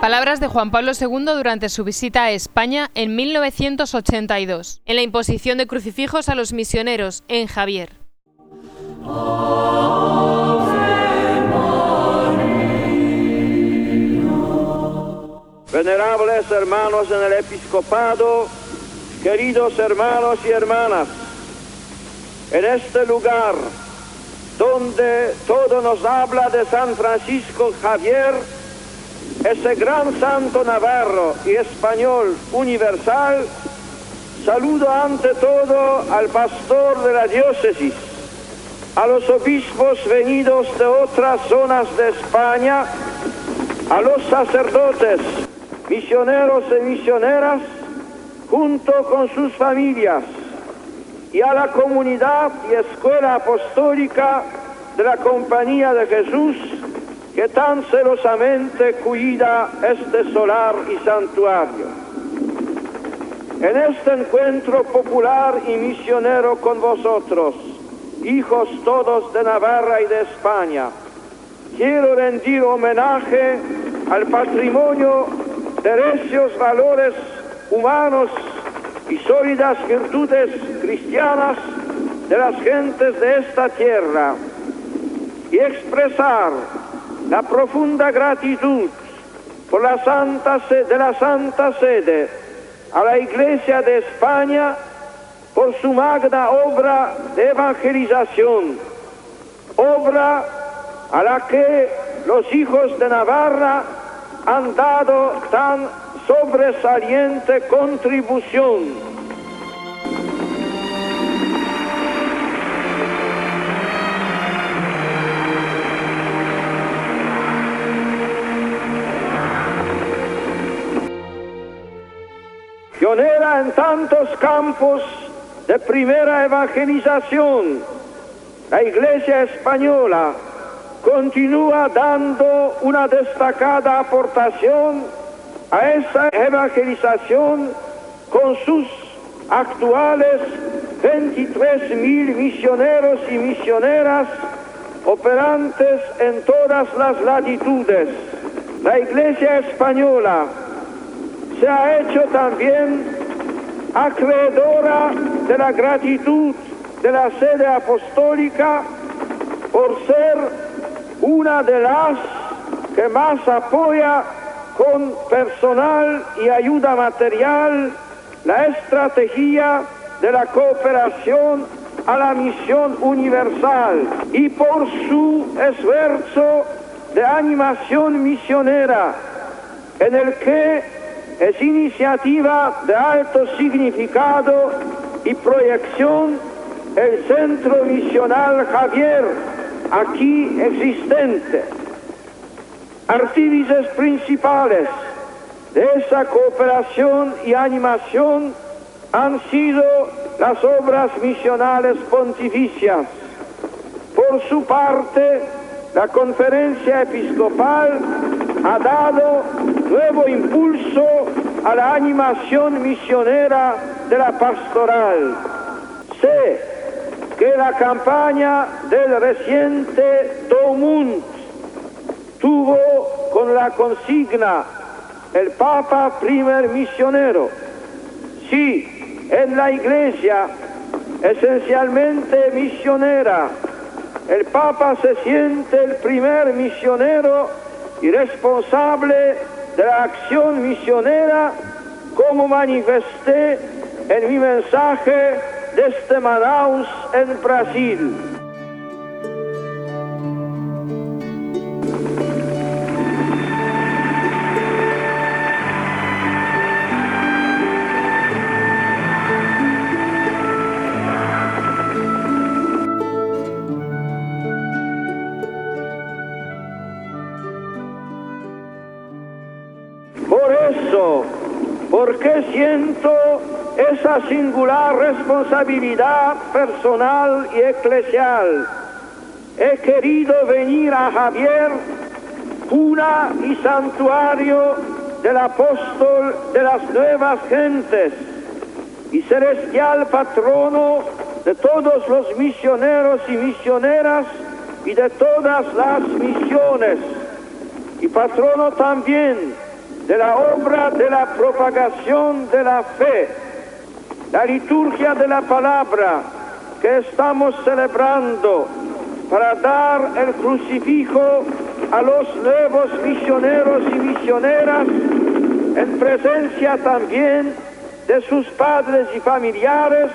Palabras de Juan Pablo II durante su visita a España en 1982, en la imposición de crucifijos a los misioneros en Javier. Venerables hermanos en el episcopado, queridos hermanos y hermanas, en este lugar donde todo nos habla de San Francisco Javier, ese gran santo navarro y español universal, saludo ante todo al pastor de la diócesis, a los obispos venidos de otras zonas de España, a los sacerdotes, misioneros y misioneras, junto con sus familias, y a la comunidad y escuela apostólica de la Compañía de Jesús, que tan celosamente cuida este solar y santuario. En este encuentro popular y misionero con vosotros, hijos todos de Navarra y de España, quiero rendir homenaje al patrimonio de recios valores humanos y sólidas virtudes cristianas de las gentes de esta tierra y expresar la profunda gratitud por la Santa de la Santa Sede a la Iglesia de España por su magna obra de evangelización, obra a la que los hijos de Navarra han dado tan sobresaliente contribución. En tantos campos de primera evangelización, la Iglesia española continúa dando una destacada aportación a esa evangelización con sus actuales 23 mil misioneros y misioneras operantes en todas las latitudes. La Iglesia española se ha hecho también acreedora de la gratitud de la sede apostólica por ser una de las que más apoya con personal y ayuda material la estrategia de la cooperación a la misión universal y por su esfuerzo de animación misionera en el que es iniciativa de alto significado y proyección el Centro Misional Javier, aquí existente. Artífices principales de esa cooperación y animación han sido las obras misionales pontificias. Por su parte, la conferencia episcopal ha dado nuevo impulso a la animación misionera de la pastoral. Sé que la campaña del reciente Tomund tuvo con la consigna el Papa primer misionero. Sí, en la iglesia esencialmente misionera, el Papa se siente el primer misionero y responsable la acción misionera como manifesté en mi mensaje desde Manaus en Brasil. Singular responsabilidad personal y eclesial. He querido venir a Javier, cuna y santuario del apóstol de las nuevas gentes y celestial patrono de todos los misioneros y misioneras y de todas las misiones, y patrono también de la obra de la propagación de la fe, la liturgia de la palabra que estamos celebrando para dar el crucifijo a los nuevos misioneros y misioneras en presencia también de sus padres y familiares,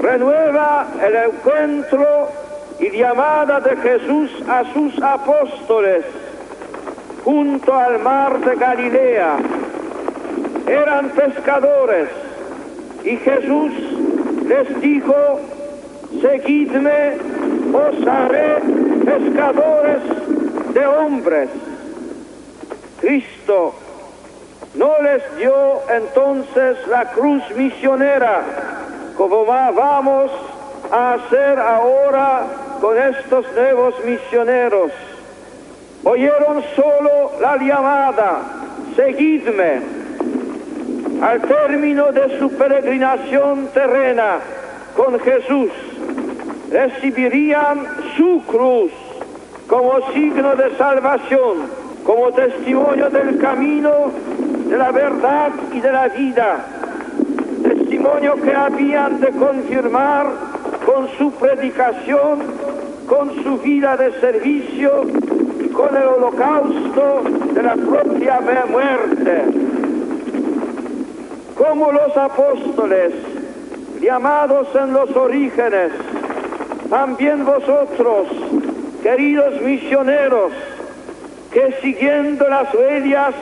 renueva el encuentro y llamada de Jesús a sus apóstoles junto al mar de Galilea. Eran pescadores y Jesús les dijo, seguidme, os haré pescadores de hombres. Cristo no les dio entonces la cruz misionera, como vamos a hacer ahora con estos nuevos misioneros. Oyeron solo la llamada, seguidme. Al término de su peregrinación terrena con Jesús, recibirían su cruz como signo de salvación, como testimonio del camino, de la verdad y de la vida. Testimonio que habían de confirmar con su predicación, con su vida de servicio y con el holocausto de la propia muerte. Como los apóstoles, llamados en los orígenes, también vosotros, queridos misioneros, que siguiendo las huellas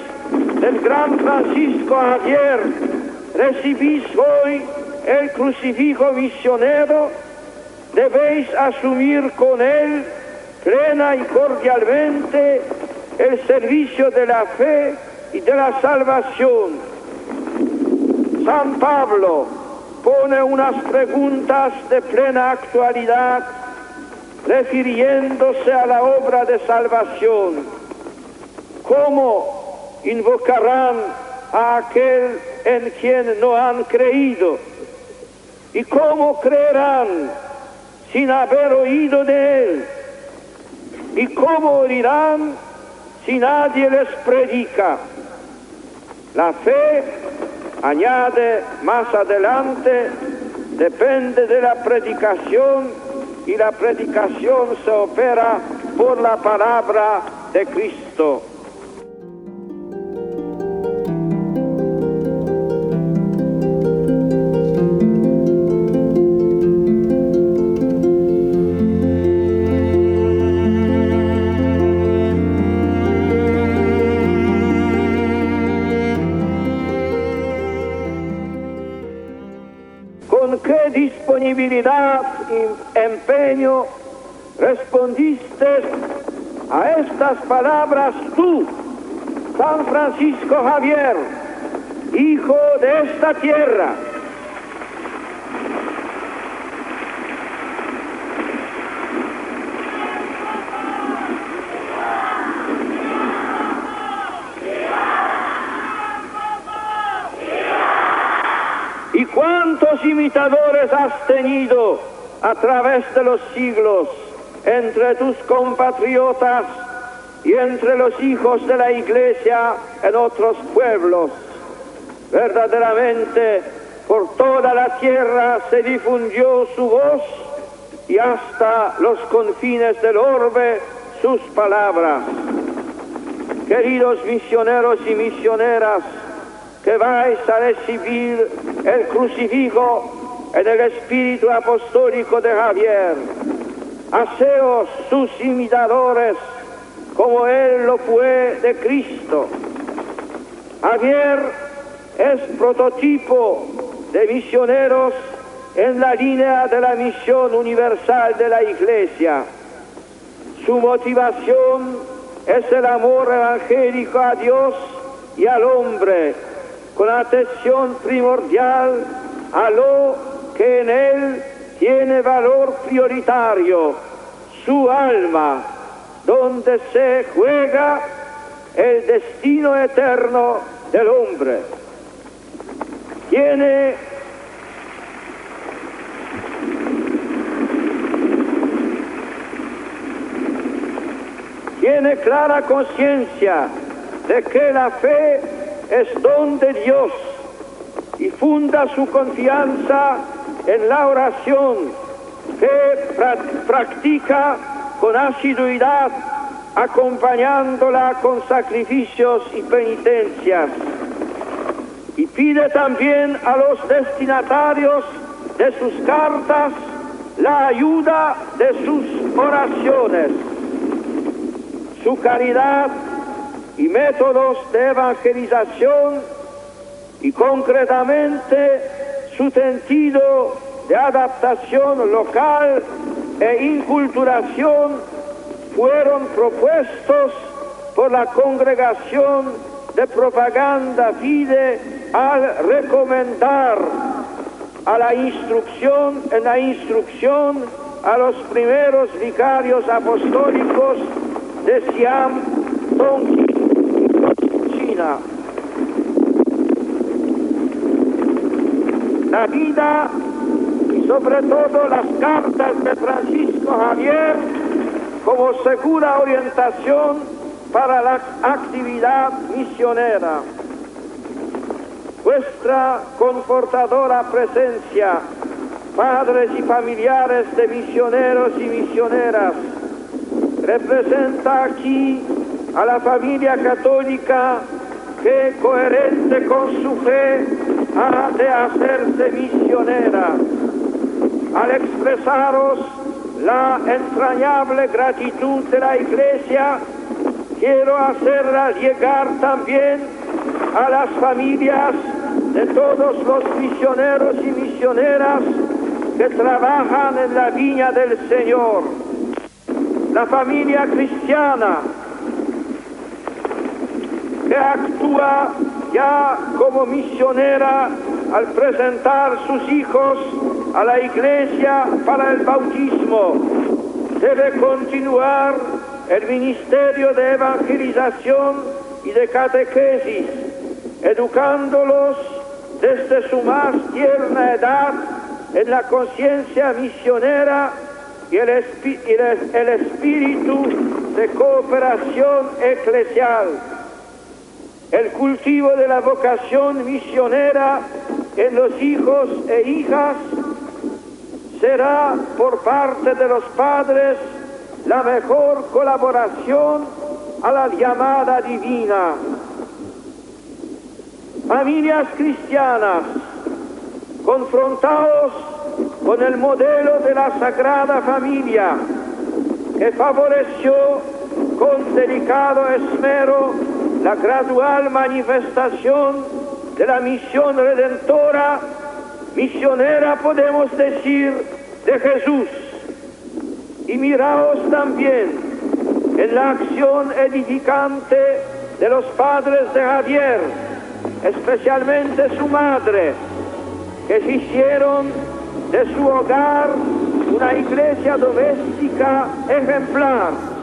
del gran Francisco Javier, recibís hoy el crucifijo misionero, debéis asumir con él plena y cordialmente el servicio de la fe y de la salvación. San Pablo pone unas preguntas de plena actualidad refiriéndose a la obra de salvación. ¿Cómo invocarán a aquel en quien no han creído? ¿Y cómo creerán sin haber oído de él? ¿Y cómo oirán si nadie les predica? La fe, añade más adelante, depende de la predicación y la predicación se opera por la palabra de Cristo. Empeño respondiste a estas palabras tú, San Francisco Javier, hijo de esta tierra. ¿Y cuántos imitadores has tenido a través de los siglos entre tus compatriotas y entre los hijos de la iglesia en otros pueblos? Verdaderamente por toda la tierra se difundió su voz y hasta los confines del orbe sus palabras. Queridos misioneros y misioneras, que vais a recibir el crucifijo en el espíritu apostólico de Javier. Haceos sus imitadores como él lo fue de Cristo. Javier es prototipo de misioneros en la línea de la misión universal de la Iglesia. Su motivación es el amor evangélico a Dios y al hombre con atención primordial a lo que en él tiene valor prioritario, su alma, donde se juega el destino eterno del hombre. Tiene tiene clara conciencia de que la fe es don de Dios y funda su confianza en la oración que practica con asiduidad, acompañándola con sacrificios y penitencias. Y pide también a los destinatarios de sus cartas la ayuda de sus oraciones, su caridad y métodos de evangelización y concretamente su sentido de adaptación local e inculturación fueron propuestos por la congregación de propaganda FIDE al recomendar a la instrucción, en la instrucción a los primeros vicarios apostólicos de Siam, Tonkin China. La vida y sobre todo las cartas de Francisco Javier como segura orientación para la actividad misionera. Vuestra confortadora presencia, padres y familiares de misioneros y misioneras, representa aquí a la familia católica que coherente con su fe de hacerse misionera. Al expresaros la entrañable gratitud de la Iglesia, quiero hacerla llegar también a las familias de todos los misioneros y misioneras que trabajan en la viña del Señor. La familia cristiana que actúa ya como misionera al presentar sus hijos a la iglesia para el bautismo. Debe continuar el ministerio de evangelización y de catequesis, educándolos desde su más tierna edad en la conciencia misionera y el, el, espíritu de cooperación eclesial. El cultivo de la vocación misionera en los hijos e hijas será por parte de los padres la mejor colaboración a la llamada divina. Familias cristianas, confrontados con el modelo de la Sagrada Familia, que favoreció con delicado esmero la gradual manifestación de la misión redentora, misionera podemos decir, de Jesús. Y miraos también en la acción edificante de los padres de Javier, especialmente su madre, que hicieron de su hogar una iglesia doméstica ejemplar